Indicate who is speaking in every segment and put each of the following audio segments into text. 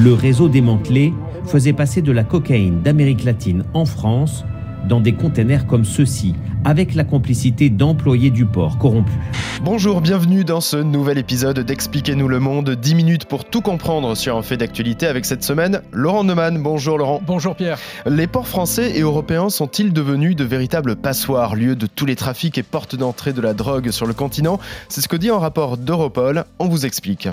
Speaker 1: Le réseau démantelé faisait passer de la cocaïne d'Amérique latine en France dans des containers comme ceux-ci, avec la complicité d'employés du port corrompus.
Speaker 2: Bonjour, bienvenue dans ce nouvel épisode d'Expliquez-nous le monde. 10 minutes pour tout comprendre sur un fait d'actualité avec cette semaine. Laurent Neumann, bonjour Laurent.
Speaker 3: Bonjour Pierre.
Speaker 2: Les ports français et européens sont-ils devenus de véritables passoires, lieu de tous les trafics et portes d'entrée de la drogue sur le continent? C'est ce que dit un rapport d'Europol. On vous explique.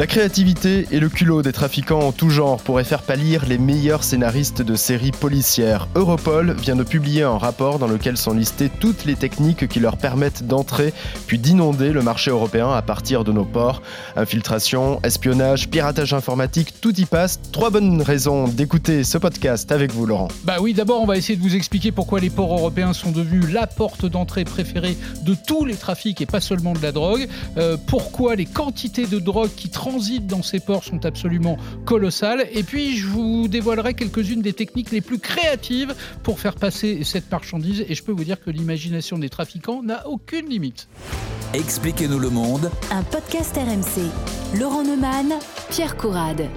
Speaker 2: La créativité et le culot des trafiquants en tout genre pourraient faire pâlir les meilleurs scénaristes de séries policières. Europol vient de publier un rapport dans lequel sont listées toutes les techniques qui leur permettent d'entrer puis d'inonder le marché européen à partir de nos ports. Infiltration, espionnage, piratage informatique, tout y passe. Trois bonnes raisons d'écouter ce podcast avec vous, Laurent.
Speaker 3: Bah oui, d'abord, on va essayer de vous expliquer pourquoi les ports européens sont devenus la porte d'entrée préférée de tous les trafics et pas seulement de la drogue. Euh, pourquoi les quantités de drogue qui transitent dans ces ports sont absolument colossales. Et puis, je vous dévoilerai quelques-unes des techniques les plus créatives pour faire passer cette marchandise. Et je peux vous dire que l'imagination des trafiquants n'a aucune limite.
Speaker 4: Expliquez-nous le monde.
Speaker 5: Un podcast RMC. Laurent Neumann, Pierre Courade.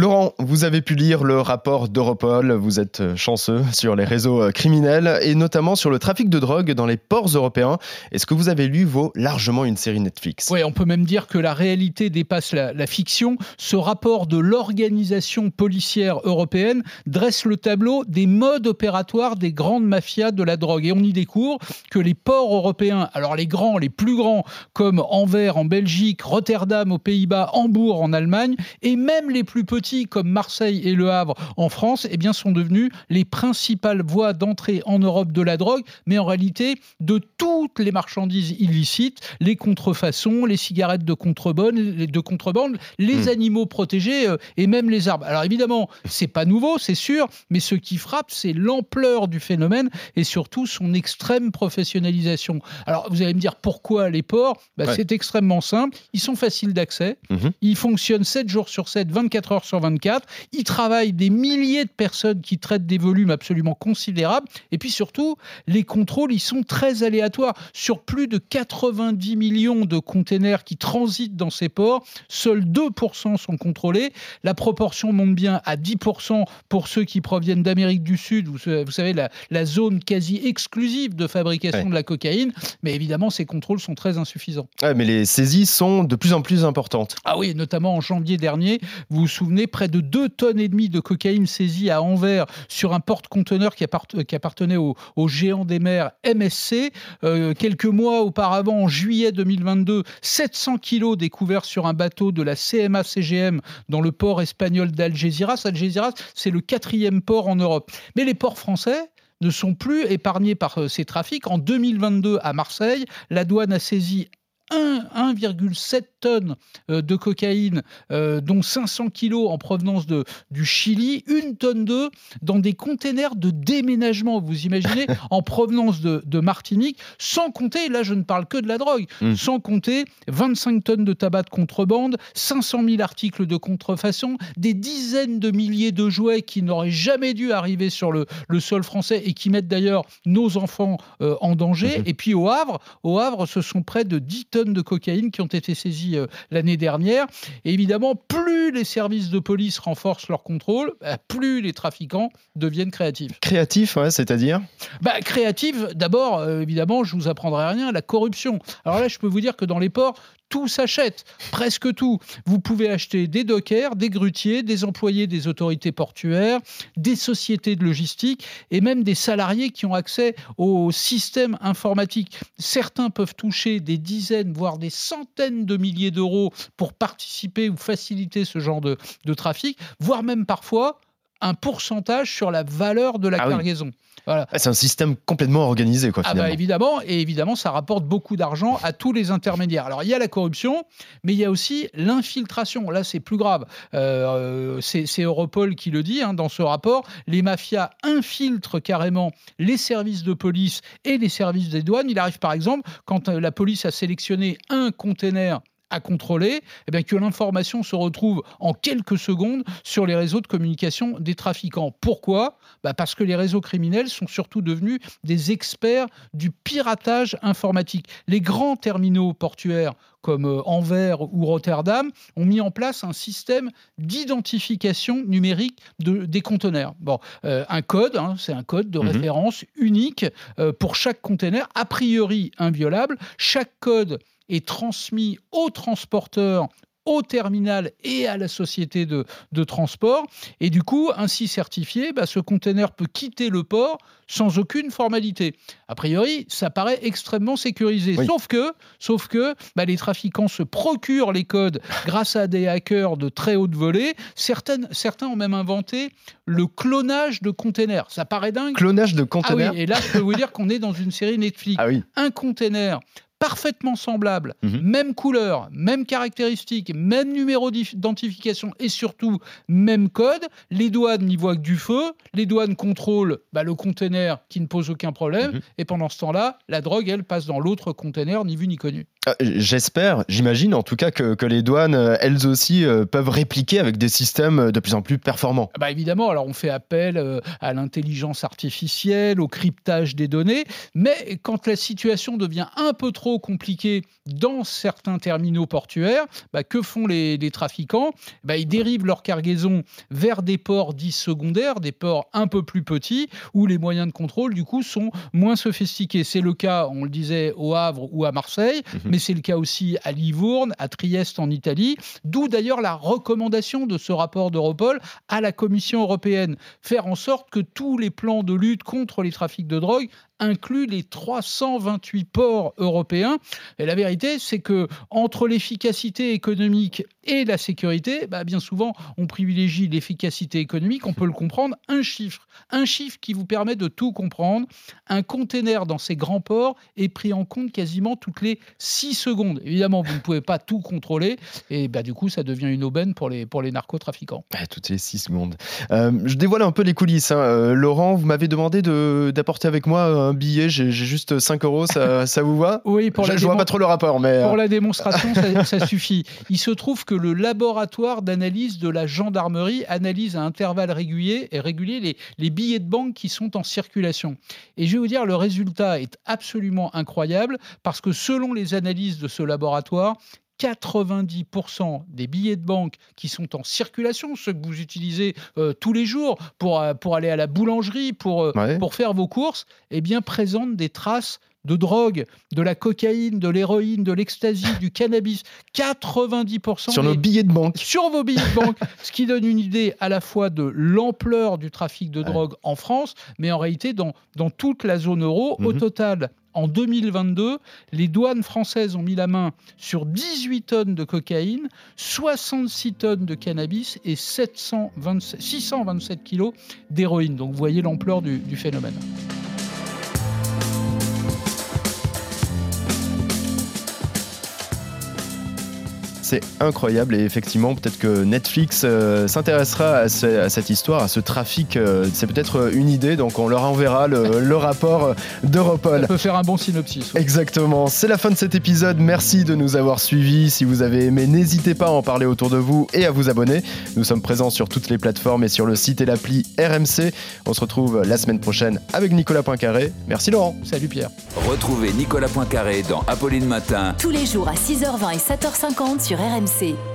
Speaker 2: Laurent, vous avez pu lire le rapport d'Europol, vous êtes chanceux sur les réseaux euh, criminels et notamment sur le trafic de drogue dans les ports européens. Est-ce que vous avez lu vaut largement une série Netflix?
Speaker 3: Oui, on peut même dire que la réalité dépasse la, la fiction. Ce rapport de l'organisation policière européenne dresse le tableau des modes opératoires des grandes mafias de la drogue. Et on y découvre que les ports européens, alors les grands, les plus grands, comme Anvers en Belgique, Rotterdam aux Pays-Bas, Hambourg en Allemagne, et même les plus petits comme Marseille et Le Havre en France, eh bien, sont devenus les principales voies d'entrée en Europe de la drogue, mais en réalité de toutes les marchandises illicites, les contrefaçons, les cigarettes de contrebande, de contrebande les
Speaker 2: Hmm.
Speaker 3: animaux protégés euh, et même les arbres. Alors évidemment, c'est pas nouveau, c'est sûr, mais ce qui frappe, c'est l'ampleur du phénomène et surtout son extrême professionnalisation. Alors vous allez me dire pourquoi les ports Bah,
Speaker 2: Ouais.
Speaker 3: C'est extrêmement simple. Ils sont faciles d'accès.
Speaker 2: Mhm.
Speaker 3: Ils fonctionnent 7 jours sur 7, 24 heures sur 24. Ils travaillent des milliers de personnes qui traitent des volumes absolument considérables. Et puis surtout, les contrôles, ils sont très aléatoires. Sur plus de 90 millions de containers qui transitent dans ces ports, seuls 2% sont contrôlés. La proportion monte bien à 10% pour ceux qui proviennent d'Amérique du Sud. Vous, vous savez, la, la zone quasi exclusive de fabrication
Speaker 2: Ouais.
Speaker 3: de la cocaïne. Mais évidemment, ces contrôles sont très insuffisants.
Speaker 2: Ouais, mais les saisies sont de plus en plus importantes.
Speaker 3: Ah oui, notamment en janvier dernier, vous vous souvenez, près de 2 tonnes et demie de cocaïne saisie à Anvers sur un porte-conteneur qui, appart- qui appartenait au, géant des mers MSC. Euh, quelques mois auparavant, en juillet 2022, 700 kilos découverts sur un bateau de la CMA-CGM dans le port espagnol d'Algeciras. Algeciras, c'est le quatrième port en Europe. Mais les ports français ne sont plus épargnés par euh, ces trafics. En 2022, à Marseille, la douane a saisi 1,7 tonnes euh, de cocaïne, euh, dont 500 kilos en provenance de, du Chili, une tonne d'œufs dans des containers de déménagement, vous imaginez, en provenance de, de Martinique, sans compter, là je ne parle que de la drogue,
Speaker 2: Mm.
Speaker 3: sans compter 25 tonnes de tabac de contrebande, 500 000 articles de contrefaçon, des dizaines de milliers de jouets qui n'auraient jamais dû arriver sur le, le sol français et qui mettent d'ailleurs nos enfants euh, en danger.
Speaker 2: Mhm.
Speaker 3: Et puis au Havre, au Havre, ce sont près de 10 tonnes de cocaïne qui ont été saisies euh, l'année dernière. Et évidemment, plus les services de police renforcent leur contrôle, bah, plus les trafiquants deviennent créatifs.
Speaker 2: Créatif, ouais, c'est-à-dire
Speaker 3: Bah, créative, d'abord, euh, évidemment, je vous apprendrai rien, la corruption. Alors là, je peux vous dire que dans les ports, tout s'achète, presque tout. Vous pouvez acheter des dockers, des grutiers, des employés des autorités portuaires, des sociétés de logistique et même des salariés qui ont accès au système informatique. Certains peuvent toucher des dizaines, voire des centaines de milliers d'euros pour participer ou faciliter ce genre de, de trafic, voire même parfois un pourcentage sur la valeur de la
Speaker 2: Ah oui.
Speaker 3: cargaison. Voilà.
Speaker 2: Ah, C'est un système complètement organisé, quoi,
Speaker 3: Ah bah évidemment, et évidemment, ça rapporte beaucoup d'argent à tous les intermédiaires. Alors il y a la corruption, mais il y a aussi l'infiltration. Là, c'est plus grave. Euh, c'est c'est Europol qui le dit hein, dans ce rapport. Les mafias infiltrent carrément les services de police et les services des douanes. Il arrive par exemple, quand euh, la police a sélectionné un container à contrôler, eh bien que l'information se retrouve en quelques secondes sur les réseaux de communication des trafiquants. Pourquoi? Bah Parce que les réseaux criminels sont surtout devenus des experts du piratage informatique. Les grands terminaux portuaires comme euh, Anvers ou Rotterdam ont mis en place un système d'identification numérique de, des conteneurs. Bon, euh, un code, hein, c'est un code de mhm. référence unique euh, pour chaque conteneur, a priori inviolable. Chaque code est transmis au transporteur au terminal et à la société de, transport. Et du coup, ainsi certifié, bah, ce conteneur peut quitter le port sans aucune formalité. A priori, ça paraît extrêmement sécurisé. Sauf que, sauf que bah, les trafiquants se procurent les codes grâce à des hackers de très haute volée. Certaines, certains ont même inventé le clonage de containers. Ça paraît dingue.
Speaker 2: Clonage de containers
Speaker 3: ah oui, et là, je peux vous dire qu'on est dans une série Netflix.
Speaker 2: Ah oui.
Speaker 3: Un container parfaitement semblables, mhm. même couleur, même caractéristiques, même numéro d'identification et surtout même code. Les douanes n'y voient que du feu. Les douanes contrôlent bah, le conteneur qui ne pose aucun problème. Mhm. Et pendant ce temps-là, la drogue, elle, passe dans l'autre conteneur, ni vu ni connu.
Speaker 2: Ah, j'espère, j'imagine en tout cas que, les douanes, euh, elles aussi, euh, peuvent répliquer avec des systèmes de plus en plus performants.
Speaker 3: Bah évidemment, alors on fait appel euh, à l'intelligence artificielle, au cryptage des données, mais quand la situation devient un peu trop compliquée dans certains terminaux portuaires, bah, que font les, trafiquants? Bah, Ils dérivent leur cargaison vers des ports dits secondaires, des ports un peu plus petits, où les moyens de contrôle, du coup, sont moins sophistiqués. C'est le cas, on le disait, au Havre ou à Marseille. Mhm mais c'est le cas aussi à Livourne, à Trieste en Italie, d'où d'ailleurs la recommandation de ce rapport d'Europol à la Commission européenne, faire en sorte que tous les plans de lutte contre les trafics de drogue inclut les 328 ports européens. Et la vérité, c'est que entre l'efficacité économique et la sécurité, bah, bien souvent, on privilégie l'efficacité économique. On peut le comprendre. Un chiffre, un chiffre qui vous permet de tout comprendre. Un container dans ces grands ports est pris en compte quasiment toutes les 6 secondes. Évidemment, vous ne pouvez pas tout contrôler. Et bah, du coup, ça devient une aubaine pour les, pour les narcotrafiquants.
Speaker 2: Bah, toutes les 6 secondes. Euh, je dévoile un peu les coulisses. Hein. Euh, Laurent, vous m'avez demandé d'apporter avec moi un billet, j'ai juste 5 euros, ça, ça vous va?
Speaker 3: Oui, pour
Speaker 2: je,
Speaker 3: la
Speaker 2: je vois pas trop le rapport, mais...
Speaker 3: Pour euh. la démonstration, ça, suffit. Il se trouve que le laboratoire d'analyse de la gendarmerie analyse à intervalles réguliers, et réguliers les, les billets de banque qui sont en circulation. Et je vais vous dire, le résultat est absolument incroyable, parce que selon les analyses de ce laboratoire, 90% des billets de banque qui sont en circulation, ceux que vous utilisez euh, tous les jours pour, euh, pour aller à la boulangerie, pour, euh, pour faire vos courses, eh bien, présentent des traces de drogue, de la cocaïne, de l'héroïne, de l'ecstasy, du cannabis. 90%
Speaker 2: sur nos billets de banque.
Speaker 3: Sur vos billets de banque, ce qui donne une idée à la fois de l'ampleur du trafic de drogue en France, mais en réalité dans, dans toute la zone euro. Au mhm. total, en 2022, les douanes françaises ont mis la main sur 18 tonnes de cocaïne, 66 tonnes de cannabis et 627 kilos d'héroïne. Donc vous voyez l'ampleur du phénomène.
Speaker 2: C'est incroyable et effectivement peut-être que Netflix euh, s'intéressera à, cette histoire, à ce trafic. Euh, c'est peut-être une idée, donc on leur enverra le, rapport d'Europol.
Speaker 3: Ça peut faire un bon synopsis.
Speaker 2: Exactement. C'est la fin de cet épisode. Merci de nous avoir suivis. Si vous avez aimé, n'hésitez pas à en parler autour de vous et à vous abonner. Nous sommes présents sur toutes les plateformes et sur le site et l'appli RMC. On se retrouve la semaine prochaine avec Nicolas Poincaré. Merci Laurent.
Speaker 3: Salut Pierre.
Speaker 4: Retrouvez Nicolas Poincaré dans Apolline Matin.
Speaker 5: Tous les jours à 6h20 et 7h50 sur RMC.